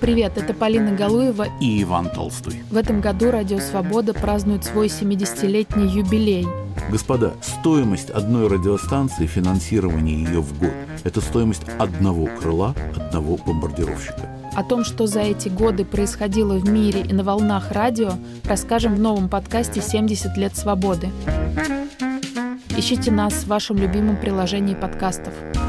Привет, это Полина Галуева и Иван Толстой. В этом году Радио Свобода празднует свой 70-летний юбилей. Господа, стоимость одной радиостанции, финансирование ее в год – это стоимость одного крыла, одного бомбардировщика. О том, что за эти годы происходило в мире и на волнах радио, расскажем в новом подкасте «70 лет свободы». Ищите нас в вашем любимом приложении подкастов –